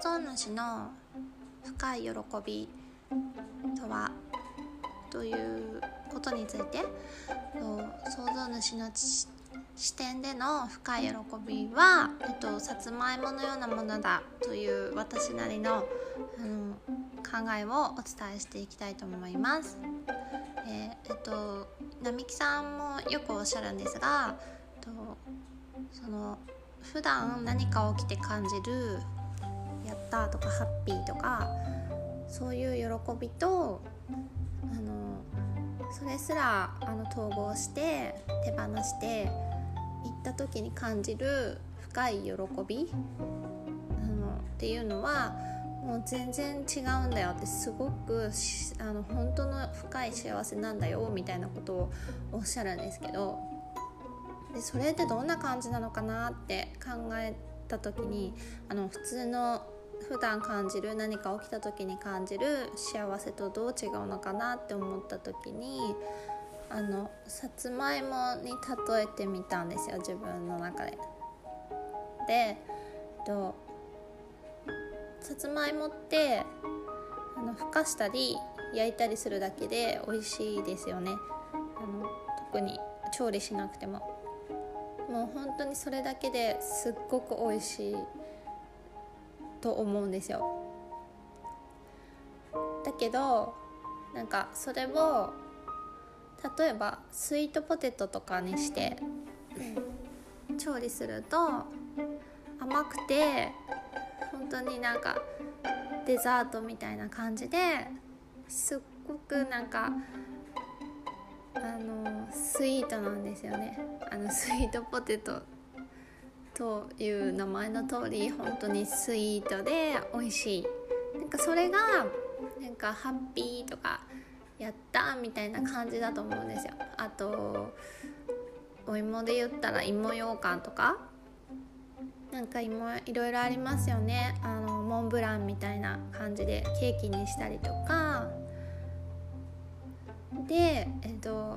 創造主の深い喜びとはということについて創造主の視点での深い喜びは、えっと、さつまいものようなものだという私なりのあの考えをお伝えしていきたいと思います。えー、えっと並木さんもよくおっしゃるんですが、えっと、その普段何か起きて感じる「った」とか「ハッピー」とかそういう喜びとあのそれすらあの統合して手放して行った時に感じる深い喜びあのっていうのはもう全然違うんだよ。ってすごくあの本当の深い幸せなんだよみたいなことをおっしゃるんですけどでそれってどんな感じなのかなって考えた時にあの普通の普段感じる何か起きた時に感じる幸せとどう違うのかなって思った時にあのさつまいもに例えてみたんですよ自分の中で。で、えっと、さつまいもってあのふかしたり焼いたりするだけで美味しいですよねあの特に調理しなくてももう本当にそれだけですっごく美味しいと思うんですよ。だけどなんかそれを例えばスイートポテトとかにして調理すると甘くて本当になんかデザートみたいな感じですっごくなんかあのスイートなんですよね。あのスイートポテト。という名前の通り本当にスイートで美味しい。なんかそれがなんかハッピーとかやったみたいな感じだと思うんですよ。あとお芋で言ったら芋ようかんとか。なんか芋いろいろありますよね。あのモンブランみたいな感じでケーキにしたりとか。でえっと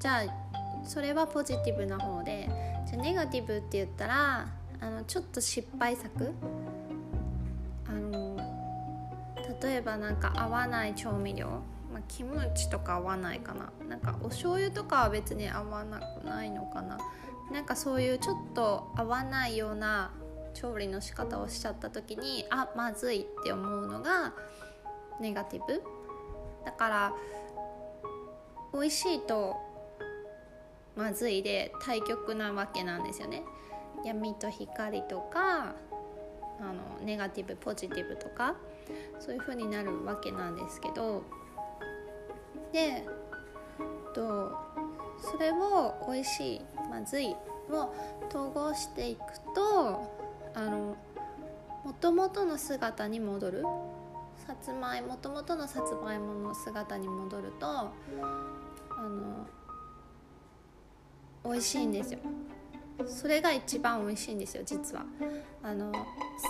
じゃあそれはポジティブな方でじゃネガティブって言ったらあのちょっと失敗作？あの例えばなんか合わない調味料、まあ、キムチとか合わないかな。なんかお醤油とかは別に合わなくないのかな。なんかそういうちょっと合わないような調理の仕方をしちゃった時にあまずいって思うのがネガティブ？だから美味しいとまずいで対極なわけなんですよね。闇と光とかあのネガティブポジティブとかそういう風になるわけなんですけど。でとそれを美味しいまずいを統合していくとあの元々の姿に戻る。さつまいもともとのさつまいもの姿に戻るとあの美味しいんですよ。それが一番美味しいんですよ実は。あの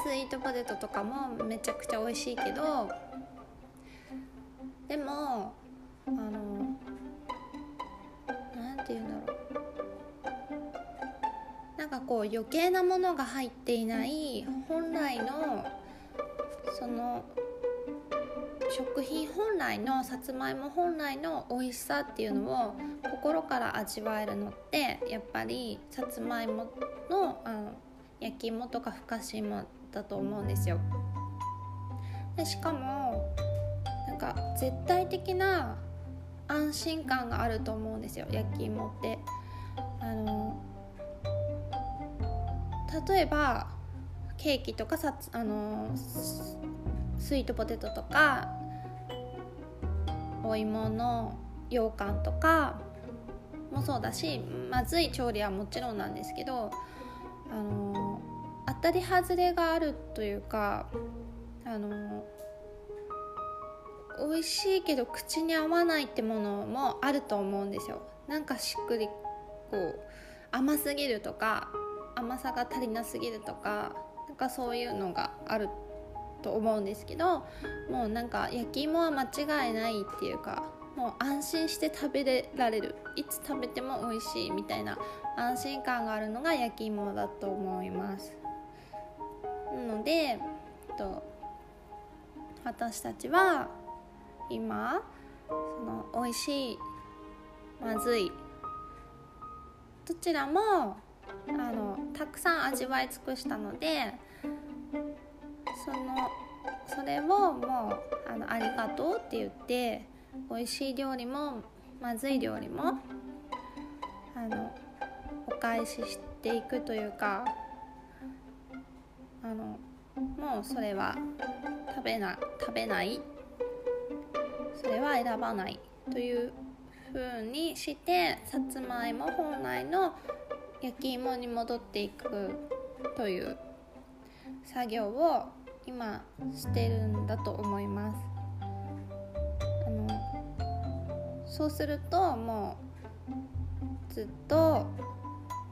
スイートポテトとかもめちゃくちゃ美味しいけどでもあの何て言うんだろう。なんかこう余計なものが入っていない本来のその食品本来のさつまいも本来の美味しさっていうのを心から味わえるのってやっぱりさつまいものあの焼き芋とかふかし芋だと思うんですよ。でしかもなんか絶対的な安心感があると思うんですよ焼き芋って。あの例えばケーキとかさあのスイートポテトとかお芋の羊羹とかもそうだしまずい調理はもちろんなんですけどあの当たり外れがあるというかあの美味しいけど口に合わないってものもあると思うんですよ。なんかしっくりこう甘すぎるとか甘さが足りなすぎるとかなんかそういうのがあると思うんですけどもうなんか焼き芋は間違いないっていうかもう安心して食べれられる。いつ食べても美味しいみたいな安心感があるのが焼き芋だと思います。なののでと私たちは今その美味しいまずいどちらもあのたくさん味わい尽くしたのでそのそれをもうあのありがとうって言って美味しい料理もまずい料理もあのお返ししていくというかあのもうそれは食べな食べない。それは選ばないという風にしてさつまいも本来の焼き芋に戻っていくという作業を今してるんだと思います。あのそうするともうずっと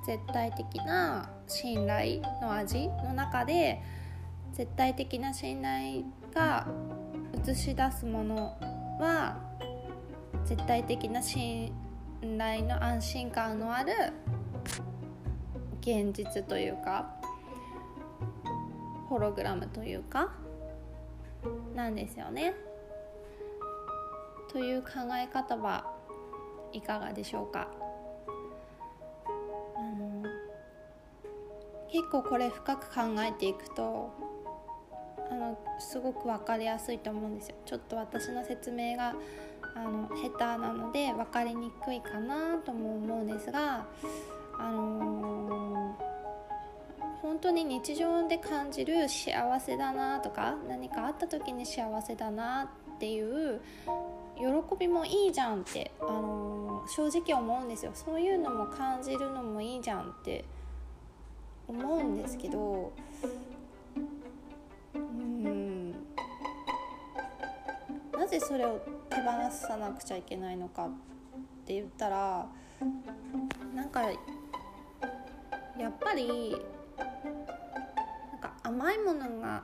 絶対的な信頼の味の中で絶対的な信頼が映し出すものは絶対的な信頼の安心感のある現実というかホログラムというかなんですよね。という考え方はいかがでしょうかあの結構これ深く考えていくとあのすごく分かりやすいと思うんですよ。ちょっと私の説明があの下手なので分かりにくいかなとも思うんですが、あのー、本当に日常で感じる幸せだなとか何かあった時に幸せだなっていう喜びもいいじゃんって、あのー、正直思うんですよ。そういうのも感じるのもいいじゃんって思うんですけどうんなぜそれを手放さなくちゃいけないのかって言ったらなんかやっぱり甘いものが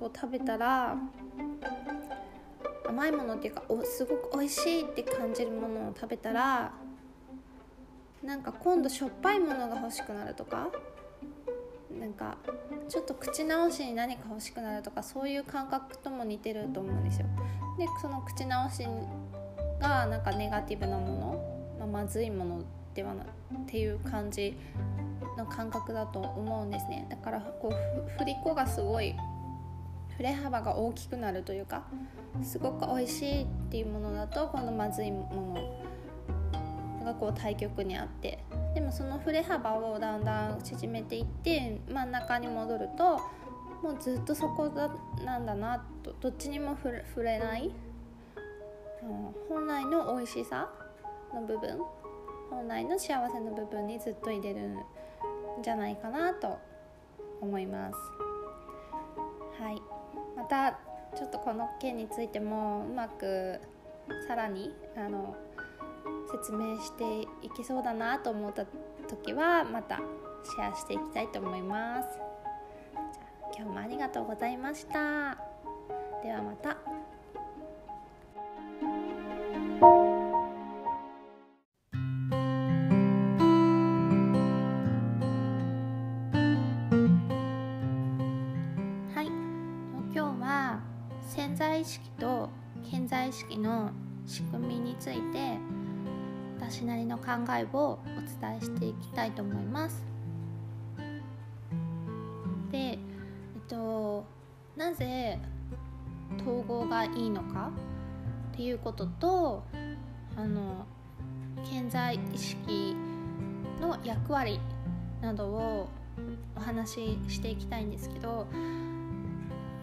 を食べたら甘いものっていうかおすごく美味しいって感じるものを食べたらなんか今度しょっぱいものが欲しくなるとかなんかちょっと口直しに何か欲しくなるとかそういう感覚とも似てると思うんですよ。でその口直しがなんかネガティブなもの、まあ、まずいものではなっていう感じの感覚だと思うんですね。だからこう振り子がすごい振れ幅が大きくなるというかすごく美味しいっていうものだと今度まずいものがこう対極にあってでもその振れ幅をだんだん縮めていって真ん中に戻るともうずっとそこだなんだなとどっちにも触れない、うん、本来の美味しさの部分本来の幸せの部分にずっと入れるじゃないかなと思います。はい。またちょっとこの件についてもうまくさらにあの説明していけそうだなと思った時はまたシェアしていきたいと思います。今日もありがとうございました。ではまた。なりの考えをお伝えしていきたいと思います。でえっとなぜ統合がいいのかっていうこととあの健在意識の役割などをお話ししていきたいんですけど、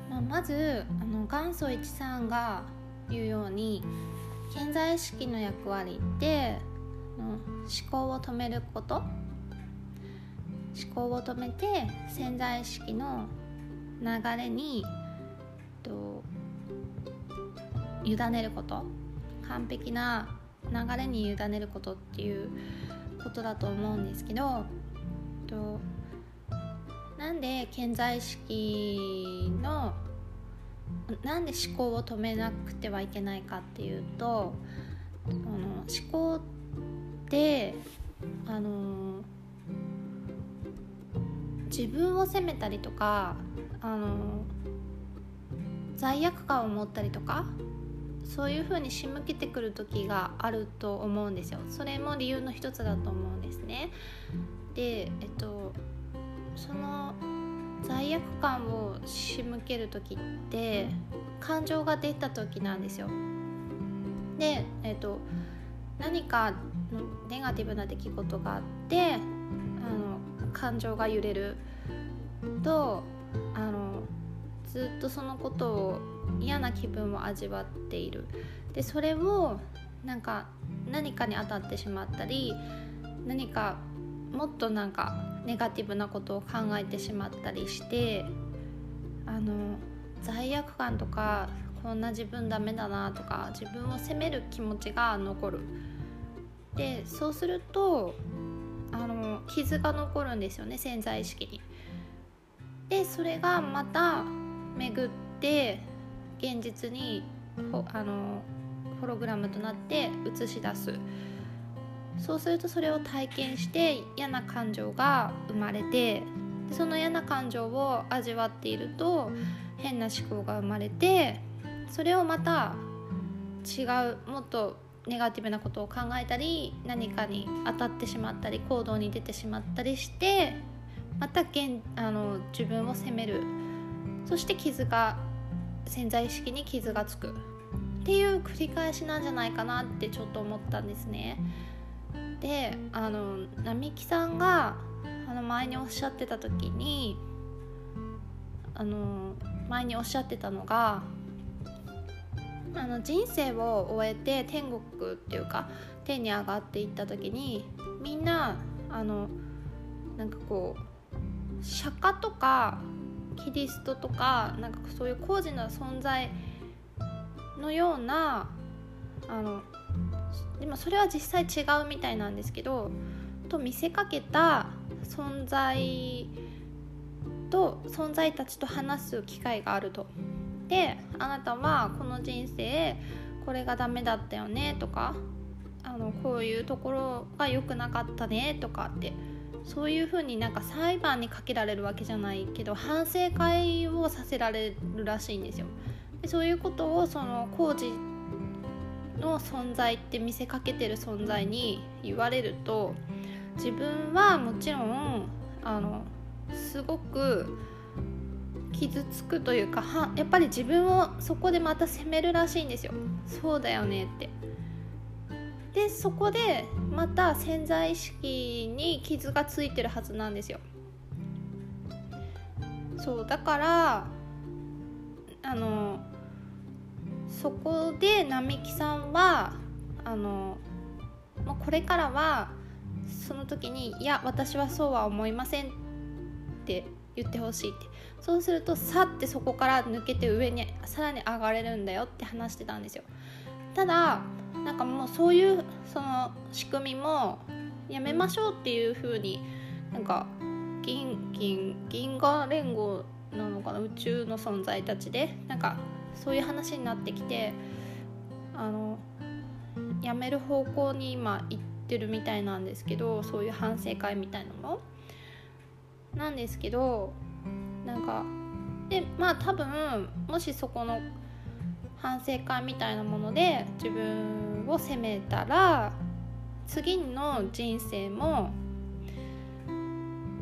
まあ、まずあの元祖一さんが言うように健在意識の役割って思考を止めること。思考を止めて潜在意識の流れにと委ねること。完璧な流れに委ねることっていうことだと思うんですけどとなんで健在意識のなんで思考を止めなくてはいけないかっていうとの思考ってあの自分を責めたりとかあの罪悪感を持ったりとかそういう風に仕向けてくる時があると思うんですよ。それも理由の一つだと思うんですね。でえっとその罪悪感を仕向ける時って感情が出た時なんですよ。でえっと何かネガティブな出来事があってあの感情が揺れるとあのずっとそのことを嫌な気分を味わっている。でそれをなんか何かに当たってしまったり何かもっとなんかネガティブなことを考えてしまったりしてあの罪悪感とかこんな自分ダメだなとか自分を責める気持ちが残る。でそうするとあの傷が残るんですよね潜在意識に。でそれがまた巡って現実にあのホログラムとなって映し出すそうするとそれを体験して嫌な感情が生まれてその嫌な感情を味わっていると変な思考が生まれてそれをまた違うもっとネガティブなことを考えたり何かに当たってしまったり行動に出てしまったりしてまた現あの自分を責めるそして傷が潜在意識に傷がつくっていう繰り返しなんじゃないかなってちょっと思ったんですね。であの並木さんがあの前におっしゃってた時にあの前におっしゃってたのがあの人生を終えて天国っていうか天に上がっていった時にみんなあのなんかこう釈迦とかキリストとかなんかそういう高次な存在のようなあのでもそれは実際違うみたいなんですけどと見せかけた存在と存在たちと話す機会があると。であなたはこの人生これがダメだったよねとかあのこういうところが良くなかったねとかってそういうふうになんか裁判にかけられるわけじゃないけど反省会をさせられるらしいんですよ。でそういうことをその工事の存在って見せかけてる存在に言われると自分はもちろんあのすごく傷つくというかはやっぱり自分をそこでまた責めるらしいんですよ。そうだよねって。でそこでまた潜在意識に傷がついてるはずなんですよ。そうだからあのそこで並木さんはあのこれからはその時に「いや私はそうは思いません」って言ってほしいって。そうするとさってそこから抜けて上にさらに上がれるんだよって話してたんですよ。ただなんかもうそういうその仕組みもやめましょうっていう風になんか銀銀銀河連合なのかな宇宙の存在たちでなんかそういう話になってきてあのやめる方向に今行ってるみたいなんですけどそういう反省会みたいなのなんですけどなんかでまあ多分もしそこの反省会みたいなもので自分を責めたら次の人生も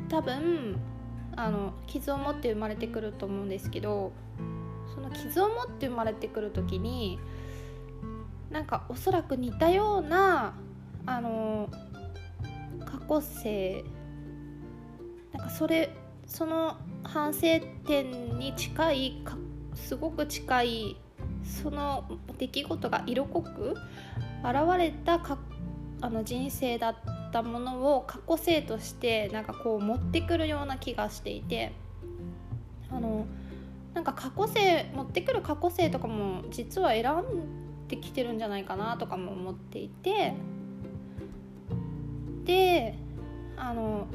多分あの傷を持って生まれてくると思うんですけどその傷を持って生まれてくる時になんかおそらく似たようなあの過去性なんかそれその反省点に近いかすごく近いその出来事が色濃く現れたかあの人生だったものを過去性としてなんかこう持ってくるような気がしていてあのなんか過去性持ってくる過去性とかも実は選んできてるんじゃないかなとかも思っていてであの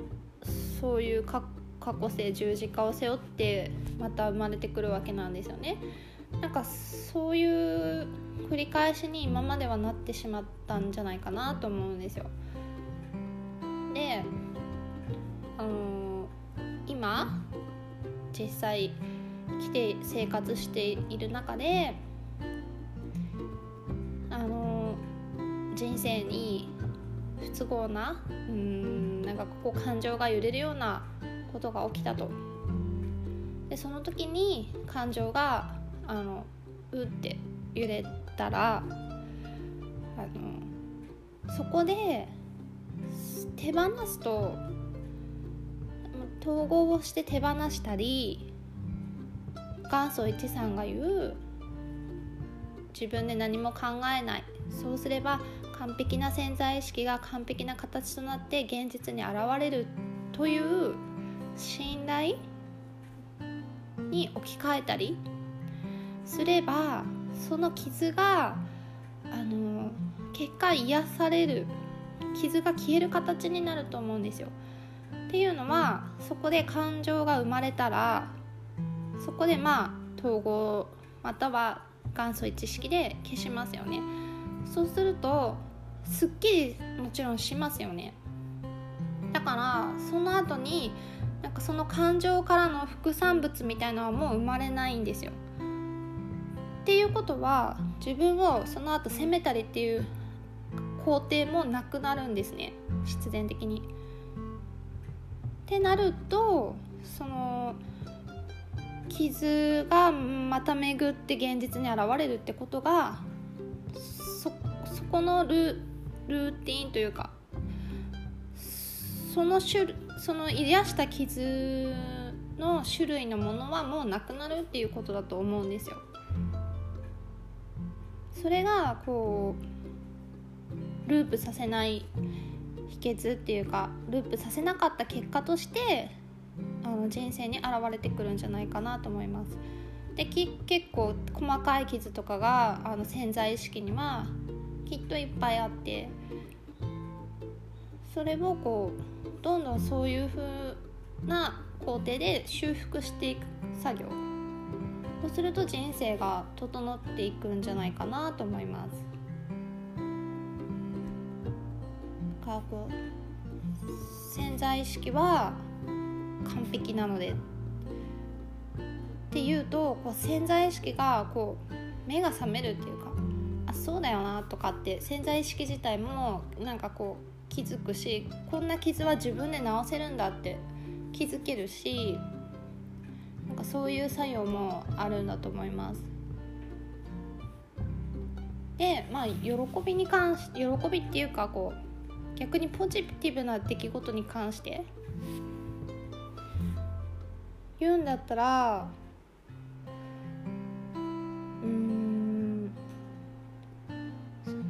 そういう過去過去性十字架を背負ってまた生まれてくるわけなんですよね。なんかそういう繰り返しに今まではなってしまったんじゃないかなと思うんですよ。で、あのー、今実際来て生活している中であの人生に不都合なうんなんかここ感情が揺れるようなことが起きたと。でその時に感情があのうって揺れたらあのそこで手放すと統合をして手放したり元祖一さんが言う自分で何も考えない。そうすれば完璧な潜在意識が完璧な形となって現実に現れるという信頼に置き換えたりすればその傷があの結果癒される傷が消える形になると思うんですよ。っていうのはそこで感情が生まれたらそこでまあ統合または元祖一式で消しますよね。そうするとすっきりもちろんしますよね。だからその後になんかその感情からの副産物みたいのはもう生まれないんですよ。っていうことは自分をその後責めたりっていう工程もなくなるんですね必然的に。ってなるとその傷がまた巡って現実に現れるってことがそこのルルーティンというかその種その癒した傷の種類のものはもうなくなるっていうことだと思うんですよ。それがこうループさせない秘訣っていうかループさせなかった結果としてあの人生に現れてくるんじゃないかなと思います。で結構細かい傷とかがあの潜在意識にはきっといっぱいあってそれをこうどんどんそういう風な工程で修復していく作業そうすると人生が整っていくんじゃないかなと思います。かこう潜在意識は完璧なのでっていうとこう潜在意識がこう目が覚めるっていうかあそうだよなとかって潜在意識自体もなんかこう気づくしこんな傷は自分で治せるんだって気づけるしなんかそういう作用もあるんだと思います。でまあ喜びに関し喜びっていうかこう逆にポジティブな出来事に関して言うんだったらうん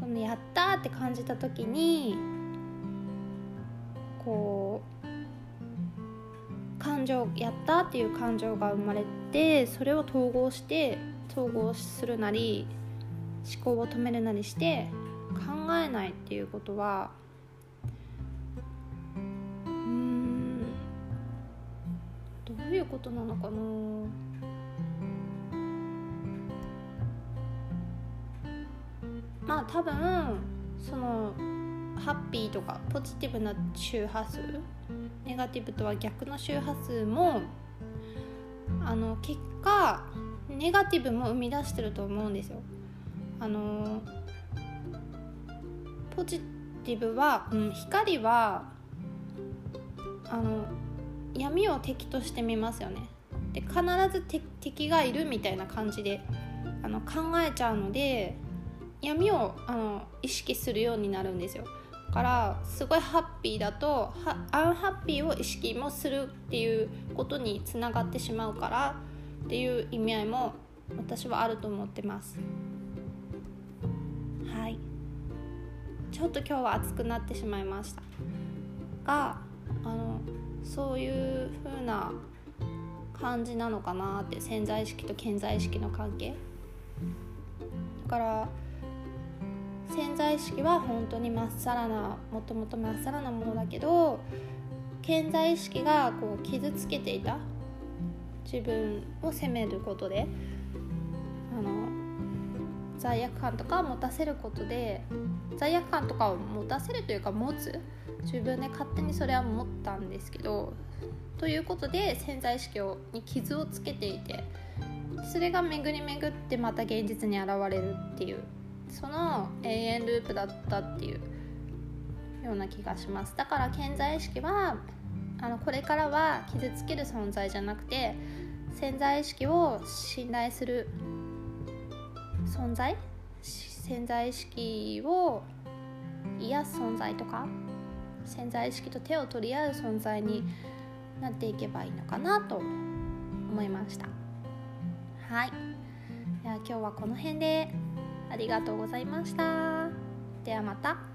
そのやったって感じた時にこう感情やったっていう感情が生まれてそれを統合して統合するなり思考を止めるなりして考えないっていうことはうんどういうことなのかな。まあ多分そのハッピーとかポジティブな周波数ネガティブとは逆の周波数もあの結果ネガティブも生み出してると思うんですよ。あのポジティブは、うん、光はあの闇を敵としてみますよね。で必ず敵がいるみたいな感じであの考えちゃうので闇をあの意識するようになるんですよからすごいハッピーだとアンハッピーを意識もするっていうことにつながってしまうからっていう意味合いも私はあると思ってます。はい。ちょっと今日は暑くなってしまいました。があのそういう風な感じなのかなって潜在意識と潜在意識の関係。だから潜在意識は本当にまっさらなもともとまっさらなものだけど潜在意識がこう傷つけていた自分を責めることであの罪悪感とかを持たせることで罪悪感とかを持たせるというか持つ自分で勝手にそれは思ったんですけどということで潜在意識をに傷をつけていてそれが巡り巡ってまた現実に現れるっていうその永遠ループだったっていうような気がします。だから潜在意識はあのこれからは傷つける存在じゃなくて潜在意識を信頼する存在？潜在意識を癒す存在とか？潜在意識と手を取り合う存在になっていけばいいのかなと思いました。はい。では今日はこの辺で。ありがとうございました。ではまた。